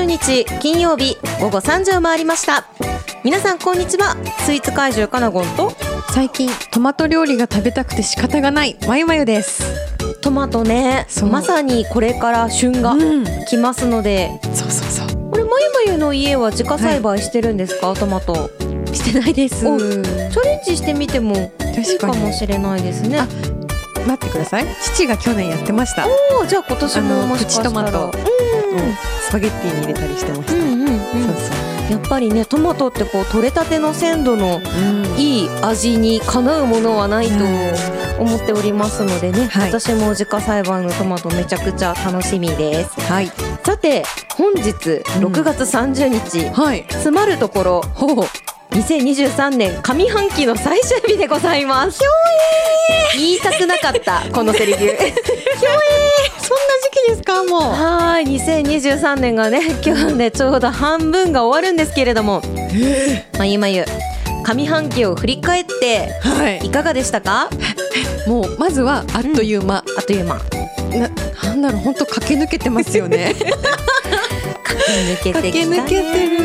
30日金曜日午後3時を回りました。皆さんこんにちは。スイーツ怪獣かなごんと。最近トマト料理が食べたくて仕方がない。まゆまゆです。トマトね。まさにこれから旬がうん。来ますので、そうそうそう。これまゆまゆの家は自家栽培してるんですか、トマト。してないです。おチャレンジしてみてもいいかもしれないですね。あ待ってください。父が去年やってました。おーじゃあ今年ももしかしたら。プチトマト。うんスパゲッティに入れたりしてました、うんうんうん。そうそう。やっぱりねトマトってこう取れたての鮮度のうん。いい味にかなうものはないとうん。思っておりますのでね、はい。私も自家栽培のトマトめちゃくちゃ楽しみです。はい。さて本日うん。6月30日、はい。詰まるところほう。2023年上半期の最終日でございます。言いたくなかったこのセリフ。そんな時期ですかもう。はい2023年がね 今日ねちょうど半分が終わるんですけれども。まゆまゆ上半期を振り返ってはい。いかがでしたか？もうまずはあっという間、あっという間。ななんだろう本当駆け抜けてますよね。駆け抜けて駆けきたね。抜けてる。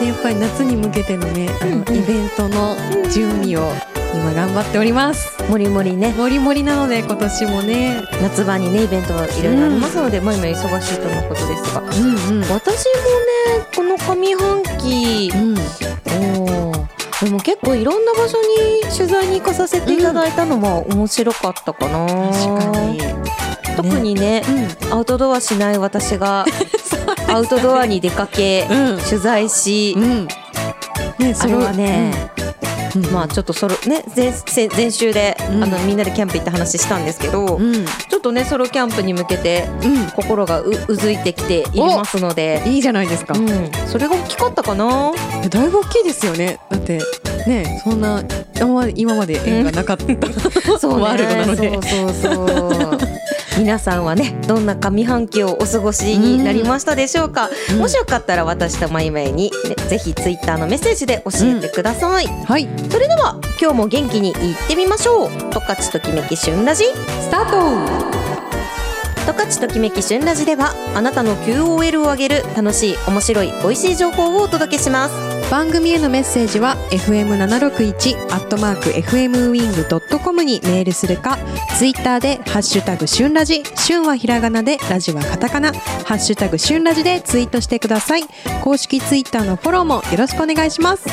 でやっぱり夏に向けてのねあの、うんうん。イベントの準備を今頑張っておりますもりもりね。もりもりなので今年もね。夏場にねイベントがいろいろありますので、まゆまゆ忙しいとのことですが。うんうん。私もねこの上半期うん。おー。でも結構いろんな場所に取材に行かさせていただいたのは面白かったかな、確かに。特にねうん。アウトドアしない私が アウトドアに出かけ、うん。取材し、うん。ねあれはね、うん。まあちょっとそれね前前前週で、うん。あのみんなでキャンプ行った話したんですけど、うん。ちょっとねソロキャンプに向けてう心がううずいてきていますので。ん、いいじゃないですか、うん、それが大きかったかな？だいぶ大きいですよね。だってねそんな今まで縁がなかった、そうね。ワールドなので。そうそうそう。皆さんはねどんな上半期をお過ごしになりましたでしょうか、うん。もしよかったら私とまいまいに、ね、ぜひツイッターのメッセージで教えてください、はい。それでは今日も元気にいってみましょう。十勝ときめき旬ラジスタート十勝ときめき旬ラジではあなたの QOL を上げる楽しい面白い美味しい情報をお届けします。番組へのメッセージは fm761 アットマーク fmwing.com にメールするかツイッターでハッシュタグ旬ラジ旬はひらがなでラジはカタカナハッシュタグ旬ラジでツイートしてください。公式ツイッターのフォローもよろしくお願いします。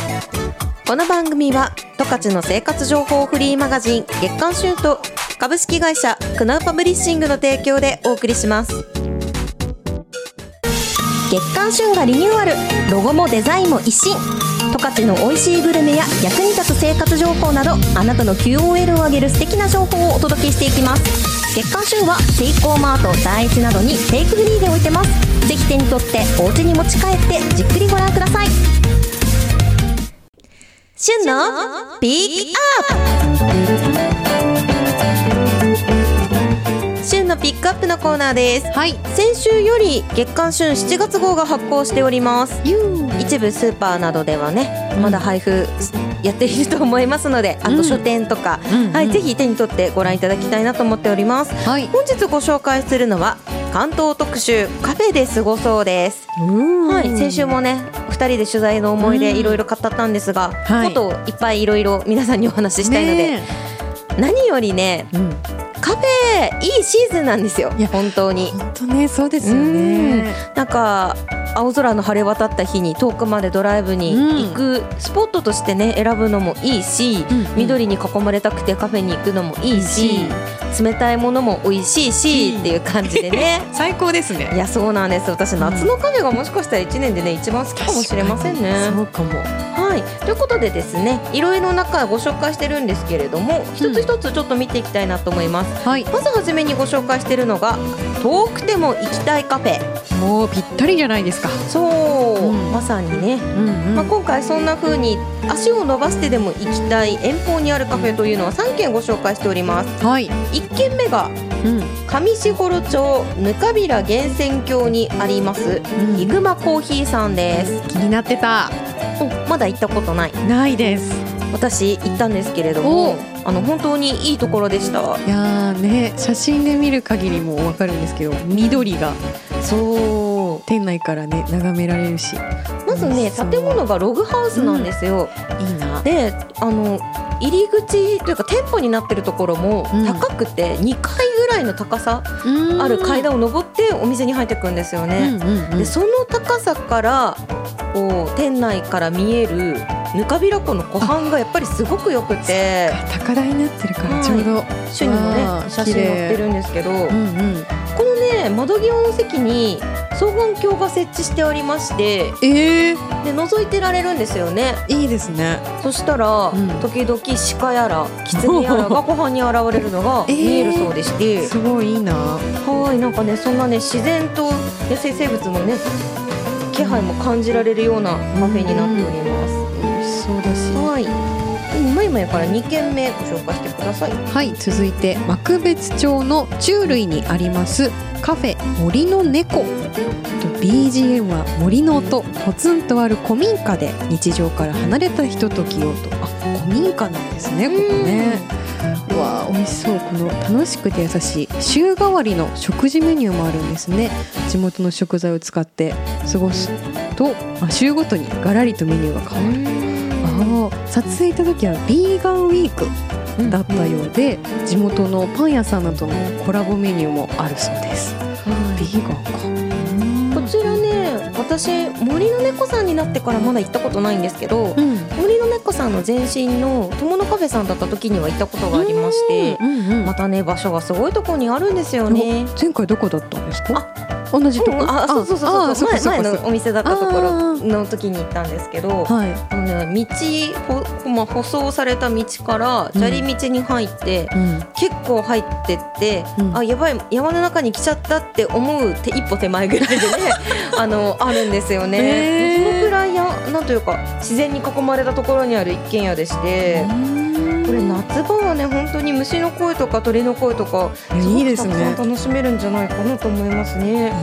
この番組は十勝の生活情報フリーマガジン月刊旬と株式会社クナウパブリッシングの提供でお送りします。月刊旬がリニューアルロゴもデザインも一新。十勝の美味しいグルメや役に立つ生活情報などあなたの QOL を上げる素敵な情報をお届けしていきます。月刊旬はセイコーマート第一などにテイクフリーで置いてます。ぜひ手に取ってお家に持ち帰ってじっくりご覧ください。旬のピックアップ。のピックアップのコーナーです。はい。先週より月刊旬7月号が発行しております。一部スーパーなどではねうん。まだ配布やっていると思いますので、あうん。と書店とか、うん。はい、ぜひ手に取ってご覧いただきたいなと思っております。はい。本日ご紹介するのは関東特集カフェで過ごそうです。ははい、先週もね2人で取材の思い出うん。いろいろ語ったんですが、はい。もっといっぱいいろいろ皆さんにお話ししたいので、ね何よりねえうんカフェいいシーズンなんですよ。いや本当に。本当ねそうですよね。なんか青空の晴れ渡った日に遠くまでドライブに行くスポットとしてね選ぶのもいいし、緑に囲まれたくてカフェに行くのもいいし、冷たいものも美味しいし、うん。っていう感じでね。最高ですね。いやそうなんです。私夏のカフェがもしかしたら1年でね一番好きかもしれませんね。そうかも。はい、ということでですねいろいろ中ご紹介してるんですけれども一つ一つちょっと見ていきたいなと思います、はい。まずはじめにご紹介してるのが遠くても行きたいカフェ。もうぴったりじゃないですかそう、うん。まさにね、うんうん。まあ、今回そんな風に足を伸ばしてでも行きたい遠方にあるカフェというのは3軒ご紹介しております。はい。1軒目がうん。上士幌町ぬかびら源泉郷にありますうん。ヒグマコーヒーさんです。気になってた。おまだ行ったことない。ないです私行ったんですけれどもあの本当にいいところでした。いやーね写真で見る限りもわかるんですけど緑がそう。店内からね眺められるし。まずね建物がログハウスなんですよ、いいな。であの入り口というか店舗になってるところもうん。高くて2階ぐらいの高さある階段を登ってお店に入ってくんですよね。うんうんうん。でその高さからこう店内から見えるぬかびら湖の湖畔がやっぱりすごく良くて。高台になってるからちょうど、主にもね写真載ってるんですけど、うんうん。このね窓際の席に双眼鏡が設置してありまして。えー、で覗いてられるんですよね。いいですね。そしたら、ん。時々鹿やら狐やらが湖畔に現れるのが えー。見えるそうでして、すごいいいな。はいなんかねそんなね自然と野生生物のね気配も感じられるようなカフェになっております、美味しそうだしはい。今今やから2軒目ご紹介してください。はい続いて幕別町の中類にありますカフェ森の猫。と BGM は森の音。ポツンとある古民家で日常から離れたひとときをと。あ古民家なんですねここね。うわー美味しそう。この楽しくて優しい週替わりの食事メニューもあるんですね。地元の食材を使って過ごすと、まあ、週ごとにガラリとメニューが変わるあー撮影行った時はビーガンウィークだったようで地元のパン屋さんなどのコラボメニューもあるそうです。ビーガンか。こちらね私森の猫さんになってからまだ行ったことないんですけどうん。森の猫さんの前身の友のカフェさんだった時には行ったことがありましてうんうんまたね場所がすごいところにあるんですよね。前回どこだったんですか？同じとこ、うんあそうそうそうあそう前前のお店だったとこあろーの時に行ったんですけどはいあのね道ほ、まあ、舗装された道から砂利道に入って、うん。結構入ってって、うん。あやばい山の中に来ちゃったって思うて一歩手前ぐらいでね あのあるんですよね、そのくらいやなんというか自然に囲まれたところにある一軒家でして。これ夏場はね本当に虫の声とか鳥の声とかいやいいですね。ごくたくさん楽しめるんじゃないかなと思いますね。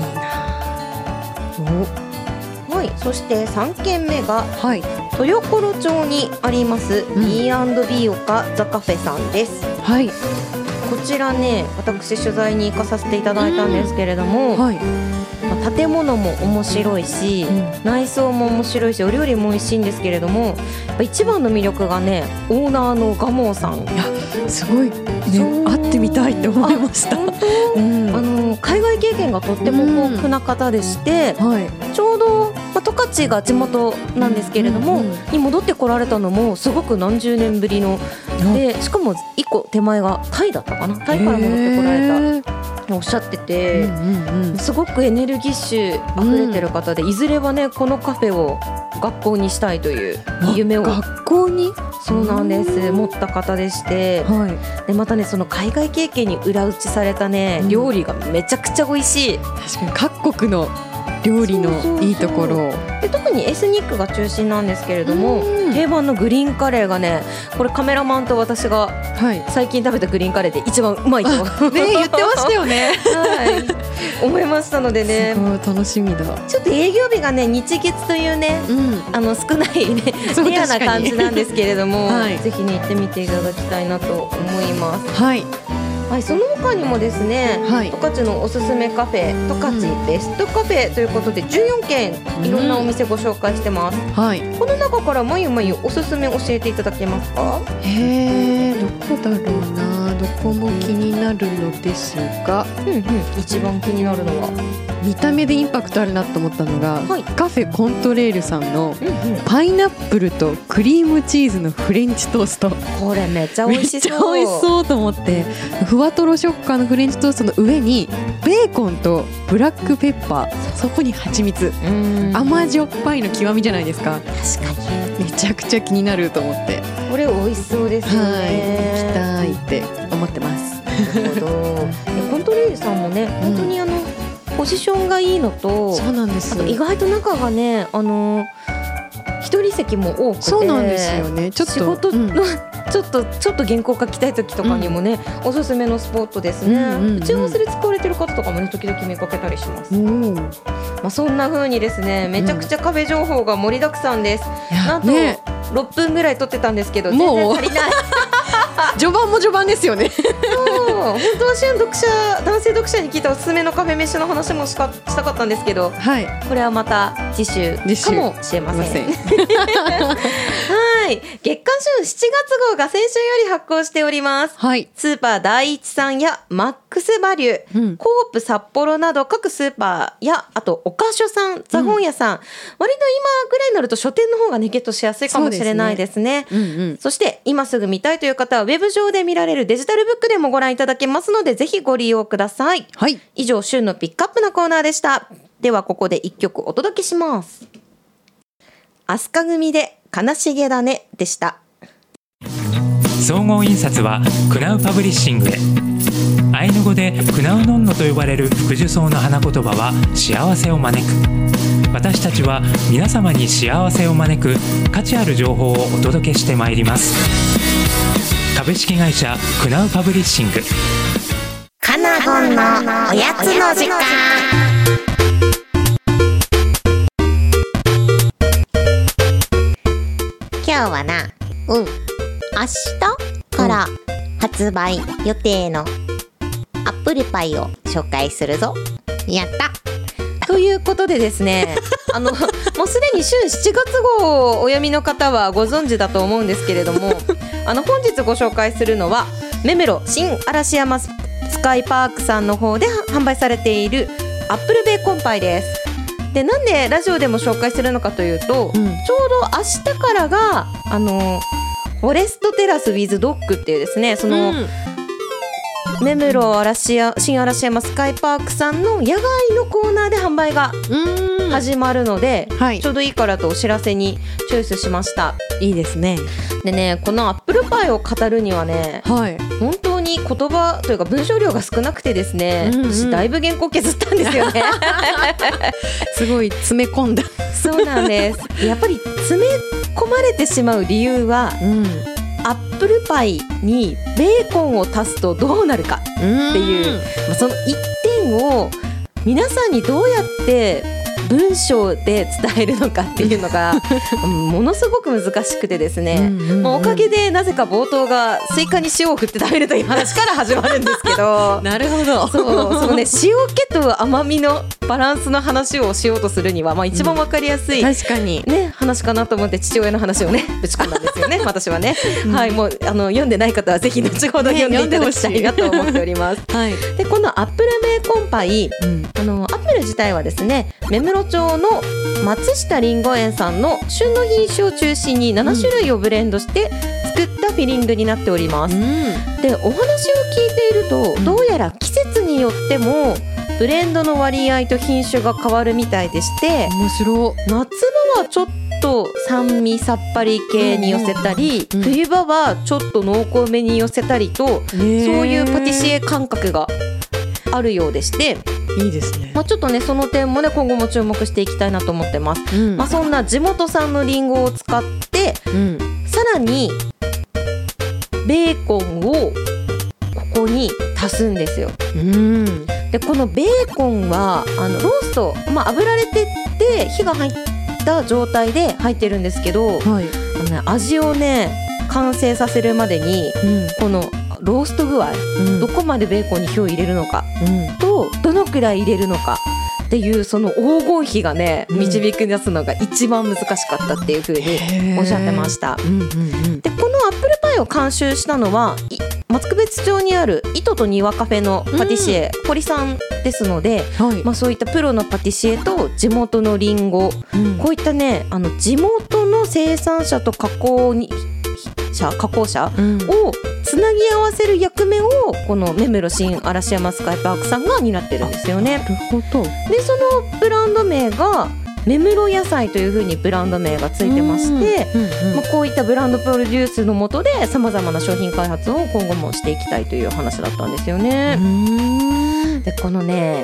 はい、そして3軒目がおはい。豊頃町にありますん。B&B 岡ザカフェさんです。はい。こちらね私取材に行かさせていただいたんですけれども、はい、まあ建物も面白いし、内装も面白いしお料理も美味しいんですけれども一番の魅力がねオーナーの蒲生さん。すごい。ね会ってみたいって思いました。本うん。当あの海外経験がとっても豊富な方でして、はい。ちょうど、まあ、十勝が地元なんですけれども、に戻ってこられたのもすごく何十年ぶりのでしかも一個手前がタイだったかな？タイから戻ってこられたおっしゃってて。すごくエネルギッシュ溢れてる方で、いずれはねこのカフェを学校にしたいという夢を。学校に？そうなんです。持った方でして。はい。でまたねその海外経験に裏打ちされたね、うん。料理がめちゃくちゃ美味しい。確かに各国の料理のいいところを。で特にエスニックが中心なんですけれどもうん。定番のグリーンカレーがねこれカメラマンと私がはい。最近食べたグリーンカレーで一番うまいとね言ってましたよね。はい、思いましたのでね。すごい楽しみだ。ちょっと営業日がね日月というねうん。あの少ないね レアな感じなんですけれども、はい。ぜひね行ってみていただきたいなと思います。はいはい、その他にもですね、はい。十勝のおすすめカフェ十勝ベストカフェということで14軒いろんなお店ご紹介してます。はい。この中からまゆまゆおすすめ教えていただけますか？へえどこだろうな。どこも気になるのですが。うんうん、一番気になるのは、見た目でインパクトあるなと思ったのが、はい。カフェコントレールさんのうんうん、パイナップルとクリームチーズのフレンチトースト。これめっちゃ美味しそう。めっちゃ美味しそうと思ってふわとろ食感のフレンチトーストの上にベーコンとブラックペッパー。そこに蜂蜜。うん。甘じょっぱいの極みじゃないですか。確かに。めちゃくちゃ気になると思って。これ美味しそうですよはい。ね。行きたいって思ってます。なるほど。でコントレールさんもね、本当にあのポジションがいいのと、そうなんです。意外と中がね、あの一人席も多くて、そうなんですよね。ちょっと仕事うん。の、ちょっとちょっと原稿書きたい時とかにもね、おすすめのスポットですね。うんうんうん。打ち合わせで使われてる方とかもね時々見かけたりします。おー。まあそんな風にですね、めちゃくちゃカフェ情報が盛りだくさんです。なんと、ね。6分ぐらい撮ってたんですけど全然足りない 序盤も序盤ですよね。本当は旬読者男性読者に聞いたおすすめのカフェ飯の話もしかしたかったんですけどはい。これはまた次週かもしれません。はい。月刊旬7月号が先週より発行しております。はい。スーパー第一さんやマックスバリュー、うん。コープ札幌など各スーパーやあとお菓所さんザ本屋さん、割と今ぐらいになると書店の方がねゲットしやすいかもしれないですね。うんうん。そして今すぐ見たいという方はウェブ上で見られるデジタルブックでもご覧いただけますのでぜひご利用ください。はい。以上旬のピックアップのコーナーでした。ではここで一曲お届けします。飛鳥組で悲しげだねでした。総合印刷はクナウパブリッシングへ。アイヌ語でクナウノンノと呼ばれる福寿草の花言葉は幸せを招く。私たちは皆様に幸せを招く価値ある情報をお届けしてまいります株式会社クナウパブリッシング。カナゴンのおやつの時間。今日はなうん明日から発売予定のアップルパイを紹介するぞ。やった。ということでですねあのもうすでに週7月号をお読みの方はご存知だと思うんですけれどもあの本日ご紹介するのはメメロ新嵐山スカイパークさんの方で販売されているアップルベーコンパイです。でなんでラジオでも紹介するのかというと、うんちょうど明日からがあのフォレストテラス with dog っていうですねその、芽室嵐や新嵐山スカイパークさんの野外のコーナーで販売がうん。始まるので、はい。ちょうどいいからとお知らせにチョイスしました。いいですね。でねこのアップルパイを語るにはねはい。本当に言葉というか文章量が少なくてですね、うんうん。私だいぶ原稿削ったんですよね。すごい詰め込んだ。そうなんです。やっぱり詰め込まれてしまう理由はうんアップルパイにベーコンを足すとどうなるかっていうまあその一点を皆さんにどうやって文章で伝えるのかっていうのがうん ものすごく難しくてですね、まあおかげでなぜか冒頭がスイカに塩を振って食べるという話から始まるんですけど。なるほど。そうそのね塩気と甘みのバランスの話をしようとするには、まあ、一番わかりやすい、確かに。ね、話かなと思って父親の話をねぶち込んだんですよね私はね、はいもうあの読んでない方はぜひ後ほどね読んでい。ただきたいなと思っております。はい。でこのアップルベーコンパイうん。あのアップル自体はですね目室町の松下りんご園さんの旬の品種を中心に7種類をブレンドして作ったフィリングになっております。でお話を聞いているとどうやら季節によってもブレンドの割合と品種が変わるみたいでして面白夏場はちょっと酸味さっぱり系に寄せたり、うんうん冬場はちょっと濃厚めに寄せたりと、そういうパティシエ感覚があるようでして、いいですね。まあ、ちょっとねその点もね今後も注目していきたいなと思ってます。うん。まあ、そんな地元産のリンゴを使ってうんさらにベーコンをここに足すんですよ。うん。でこのベーコンはあのロースト、まあ、炙られてって火が入った状態で入ってるんですけどはい。あの、ね、味をね完成させるまでにうん。このロースト具合うん。どこまでベーコンに火を入れるのかうん。とどのくらい入れるのかっていうその黄金比がねうん。導き出すのが一番難しかったっていうふうにおっしゃってました。うんうんうん。でこのアップルパイを監修したのはい松別町にある糸と庭カフェのパティシエ、堀さんですので、はい。まあ、そういったプロのパティシエと地元のリンゴうん。こういったねあの地元の生産者と加工に者加工者うん。をつなぎ合わせる役目をこの目室新嵐山スカイパークさんが担ってるんですよね。なるほどでそのブランド名が目室野菜というふうにブランド名がついてまして、うんうんまあ、こういったブランドプロデュースのもとでさまざまな商品開発を今後もしていきたいという話だったんですよね。うんでこのね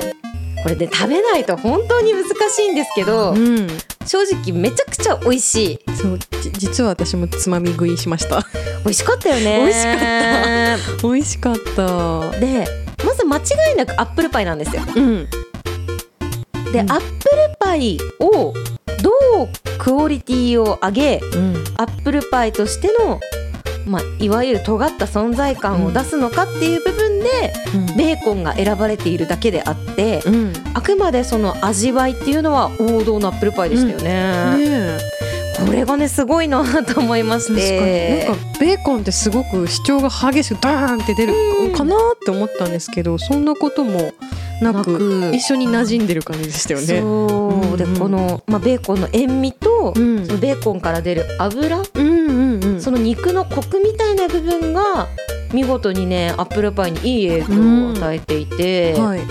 これで食べないと本当に難しいんですけど、うん正直めちゃくちゃ美味しい。そうじ実は私もつまみ食いしました。美味しかったよね。美味しかった。美味しかった。でまず間違いなくアップルパイなんですよ。うん。で、うん。アップルパイをどうどうクオリティを上げうん。アップルパイとしての、まあ、いわゆる尖った存在感を出すのかっていう部分で、ベーコンが選ばれているだけであって、うん。あくまでその味わいっていうのは王道のアップルパイでしたよね。ねえ。これがねすごいなと思いまして。なんかベーコンってすごく主張が激しくダーンって出るうんかなって思ったんですけどそんなこともなく一緒に馴染んでる感じでしたよね。そう。でうんうん。この、まあ、ベーコンの塩味と、うん。そのベーコンから出る油、うんうんうんその肉のコクみたいな部分が見事にねアップルパイにいい影響を与えていて、はい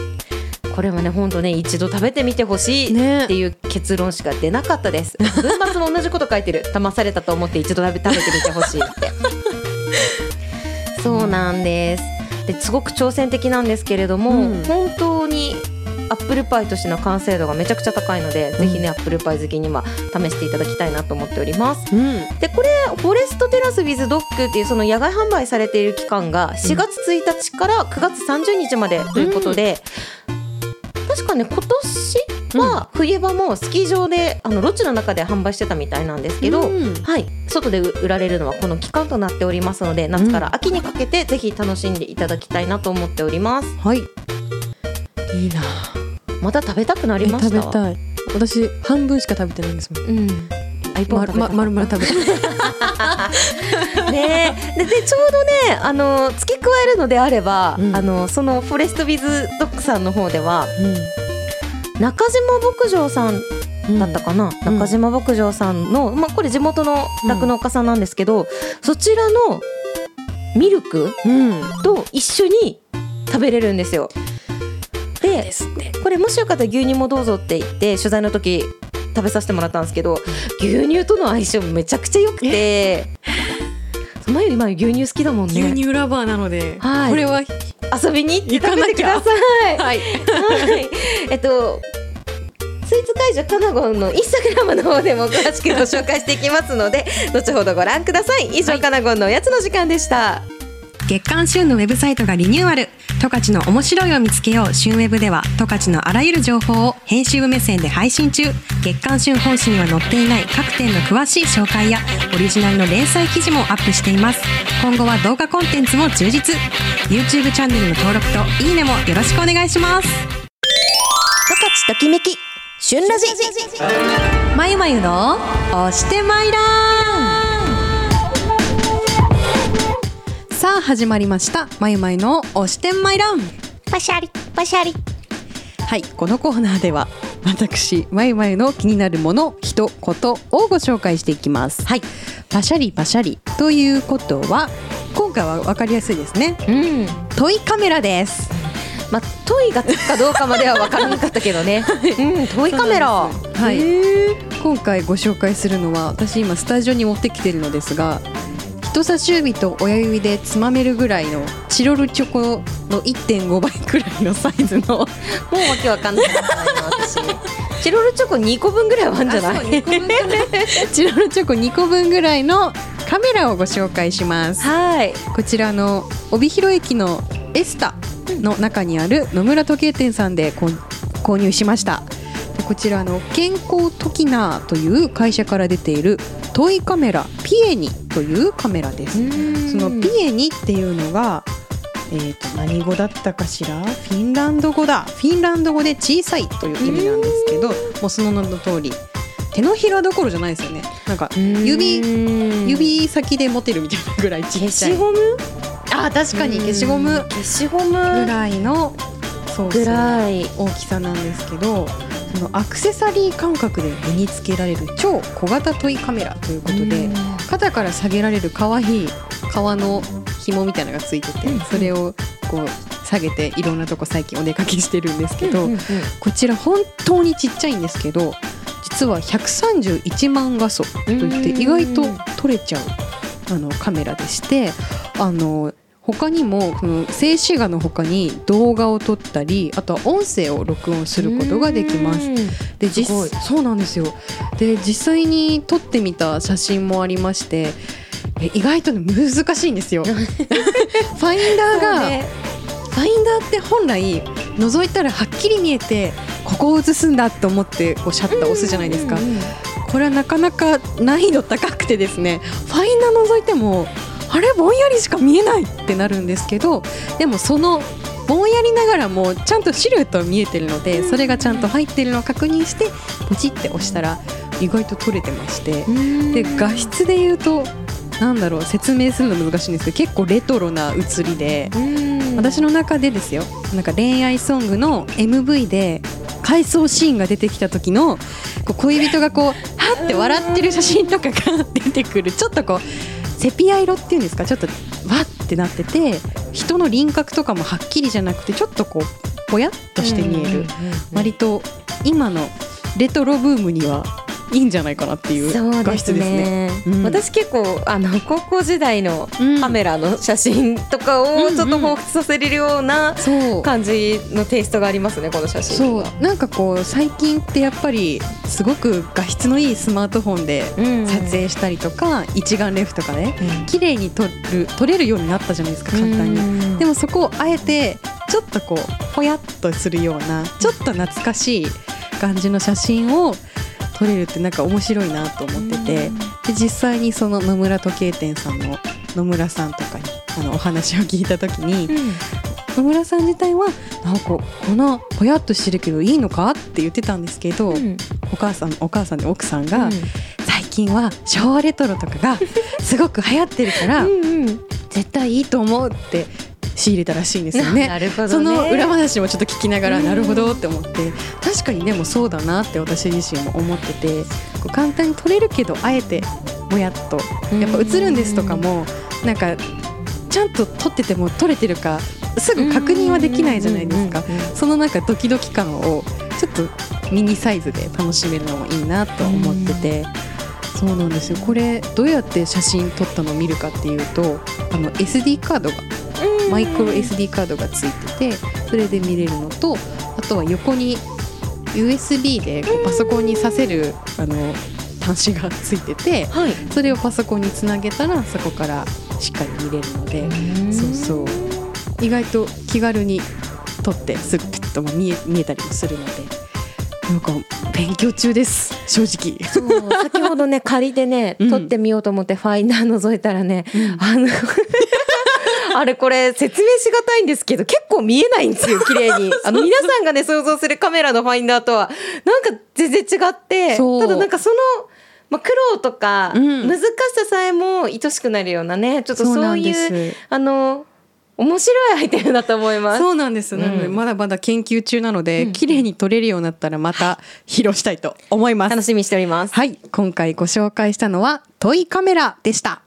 これはね本当ね一度食べてみてほしいねっていう結論しか出なかったです。文末も同じこと書いてる。騙されたと思って一度食べ食べてみてほしいって。そうなんです。ですごく挑戦的なんですけれども、うん本当にアップルパイとしての完成度がめちゃくちゃ高いので、ぜひねアップルパイ好きには試していただきたいなと思っております。うん。でこれフォレストテラスウィズドッグっていうその野外販売されている期間が4月1日から9月30日までということで、確かね今年は冬場もスキー場であのロッジの中で販売してたみたいなんですけど、うん。はい、外で売られるのはこの期間となっておりますので夏から秋にかけてぜひ楽しんでいただきたいなと思っております。はい。いいなまた食べたくなりえました？食べたい。私半分しか食べてないんですもん。うん。ま食べたま丸々食べたい。ねででちょうどねあの付け加えるのであれば、うん。あのそのフォレストビズドッグさんの方では中島牧場さんうん。だったかな、うん。中島牧場さんの、まあ、これ地元の酪農家さんなんですけど、そちらのミルクうん。と一緒に食べれるんですよ。でこれもしよかったら牛乳もどうぞって言って取材の時食べさせてもらったんですけど牛乳との相性めちゃくちゃ良くて。まゆ今牛乳好きだもんね。牛乳ラバーなので、はい。これは遊びに行って食べてください。はい。はい、えっとスイーツ会場カナゴンのインスタグラムの方でも詳しくご紹介していきますので後ほどご覧ください。以上、カナゴンのおやつの時間でした月刊旬のウェブサイトがリニューアル。十勝の面白いを見つけよう。旬ウェブでは十勝のあらゆる情報を編集部目線で配信中。月刊旬本誌には載っていない各店の詳しい紹介やオリジナルの連載記事もアップしています。今後は動画コンテンツも充実。YouTube チャンネルの登録といいねもよろしくお願いします。十勝ときめき旬ラジ。まゆまゆの押してまいらさあ始まりました。まゆまゆの押してまいらん。パシャリパシャリ。はいこのコーナーでは私まゆまゆの気になるもの人ことをご紹介していきます。はい。パシャリパシャリ。ということは今回は分かりやすいですね。うん。トイカメラです。まあトイがつくかどうかまでは分からなかったけどね。うんトイカメラ。はい。今回ご紹介するのは私今スタジオに持ってきてるのですが人差し指と親指でつまめるぐらいのチロルチョコの1.5倍くらいのサイズのもうわけわかんないな私チロルチョコ2個分ぐらいはあるんじゃない？チロルチョコ2 個分ぐらいのカメラをご紹介します。はい。こちらの帯広駅のエスタの中にある野村時計店さんで購入しました。でこちらの健康トキナーという会社から出ているトイカメラピエニというカメラです。そのピエニっていうのがえー、と何語だったかしら？フィンランド語だ。フィンランド語で小さいという意味なんですけどもうその名の通り手のひらどころじゃないですよね。なんか指指先で持てるみたいなぐらいちっ消ちゃい。しゴム？あ確かに消しゴム消しゴムぐらいのそうそうぐらい。大きさなんですけどそのアクセサリー感覚で身につけられる超小型トイカメラということで肩から下げられる可愛い革の紐みたいなのがついててそれをこう下げていろんなとこ最近お出かけしてるんですけどこちら本当にちっちゃいんですけど実は131万画素といって意外と撮れちゃうあのカメラでしてあの他にもその静止画の他に動画を撮ったりあとは音声を録音することができます。うん。で実そうなんですよ。で実際に撮ってみた写真もありましてえ意外とね難しいんですよ。ファインダーが、ね。ファインダーって本来覗いたらはっきり見えてここを映すんだと思ってこうシャッターを押すじゃないですか、これはなかなか難易度高くてですねファインダー覗いてもあれぼんやりしか見えないってなるんですけどでもそのぼんやりながらもちゃんとシルエットは見えてるのでそれがちゃんと入ってるのを確認してポチって押したら意外と取れてまして。で画質で言うとなんだろう説明するの難しいんですけど結構レトロな写りで私の中でですよ。なんか恋愛ソングの MV で回想シーンが出てきた時のこう恋人がこうはって笑ってる写真とかが出てくる。ちょっとこうセピア色っていうんですかちょっとわってなってて人の輪郭とかもはっきりじゃなくてちょっとこうぽやっとして見える。割と今のレトロブームにはいいんじゃないかなっていう画質ですね。うん。私結構あの高校時代のカメラの写真とかをちょっと彷彿させれるような感じのテイストがありますねこの写真そう。は。なんかこう最近ってやっぱりすごく画質のいいスマートフォンでうん。撮影したりとか、一眼レフとかね綺麗に撮る撮れるようになったじゃないですか簡単に。でもそこをあえてちょっとこうぽやっとするようなちょっと懐かしい感じの写真を撮れるってなんか面白いなと思っててで実際にその野村時計店さんの野村さんとかにあのお話を聞いた時に野村さん自体はなんかこのぽやっとしてるけどいいのかって言ってたんですけど、うん。お母さんお母さんで奥さんが、うん。最近は昭和レトロとかがすごく流行ってるからうんうん。絶対いいと思うって仕入れたらしいんですよね。なるほどね。その裏話もちょっと聞きながらなるほどって思って確かにでもそうだなって私自身も思っててこう簡単に撮れるけどあえてもやっとやっぱ映るんですとかもなんかちゃんと撮ってても撮れてるかすぐ確認はできないじゃないですかそのなんかドキドキ感をちょっとミニサイズで楽しめるのもいいなと思ってて。そうなんですよこれどうやって写真撮ったのを見るかっていうとあの SD カードがマイクロ SD カードがついててそれで見れるのとあとは横に USB でこうパソコンにさせるあの端子がついててはい。それをパソコンにつなげたらそこからしっかり見れるのでそうそう意外と気軽に撮ってすぐピッとも見え見えたりもするのでなんか勉強中です正直。先ほどね仮でねうん撮ってみようと思ってファインダー覗いたらね、あの あれこれ説明しがたいんですけど結構見えないんですよ 綺麗にあの皆さんがね想像するカメラのファインダーとはなんか全然違ってただなんかその、まあ、苦労とか、うん難しささえも愛しくなるようなねちょっとそういうあの面白いアイテムだと思います。そうなんです。なのでうんまだまだ研究中なので、綺麗に撮れるようになったらまた披露したいと思います。楽しみにしております。はい、今回ご紹介したのはトイカメラでした。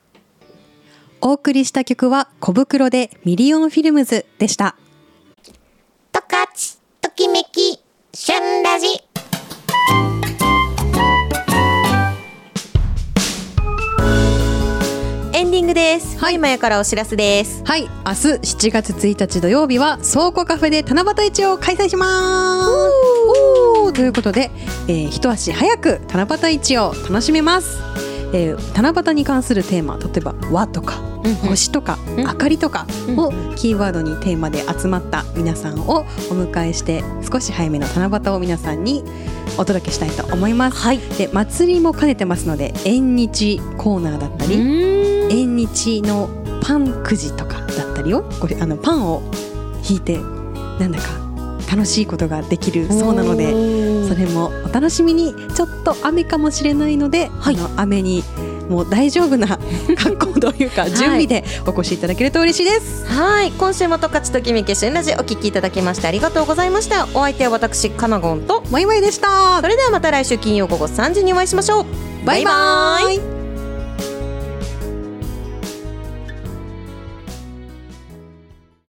お送りした曲は小袋でミリオンフィルムズでした。トカチ、ときめき、旬ラジ。エンディングです。はい、今やからお知らせです。はい、明日7月1日土曜日は倉庫カフェで七夕市を開催します。ということで、えー一足早く七夕市を楽しめます。えー七夕に関するテーマ、例えば和とか星とかうん。明かりとかをキーワードにテーマで集まった皆さんをお迎えして少し早めの七夕を皆さんにお届けしたいと思います。はい。で祭りも兼ねてますので縁日コーナーだったり縁日のパンくじとかだったりをこれあのパンを引いてなんだか楽しいことができるそうなのでそれもお楽しみに。ちょっと雨かもしれないので、はい。あの雨にもう大丈夫な 格好というか準備でお越しいただけると嬉しいです。はい。今週も十勝ときめき旬ラジお聞きいただきましてありがとうございました。お相手は私かなごんと。もいもいでした。それではまた来週金曜午後3時にお会いしましょう。バイバイ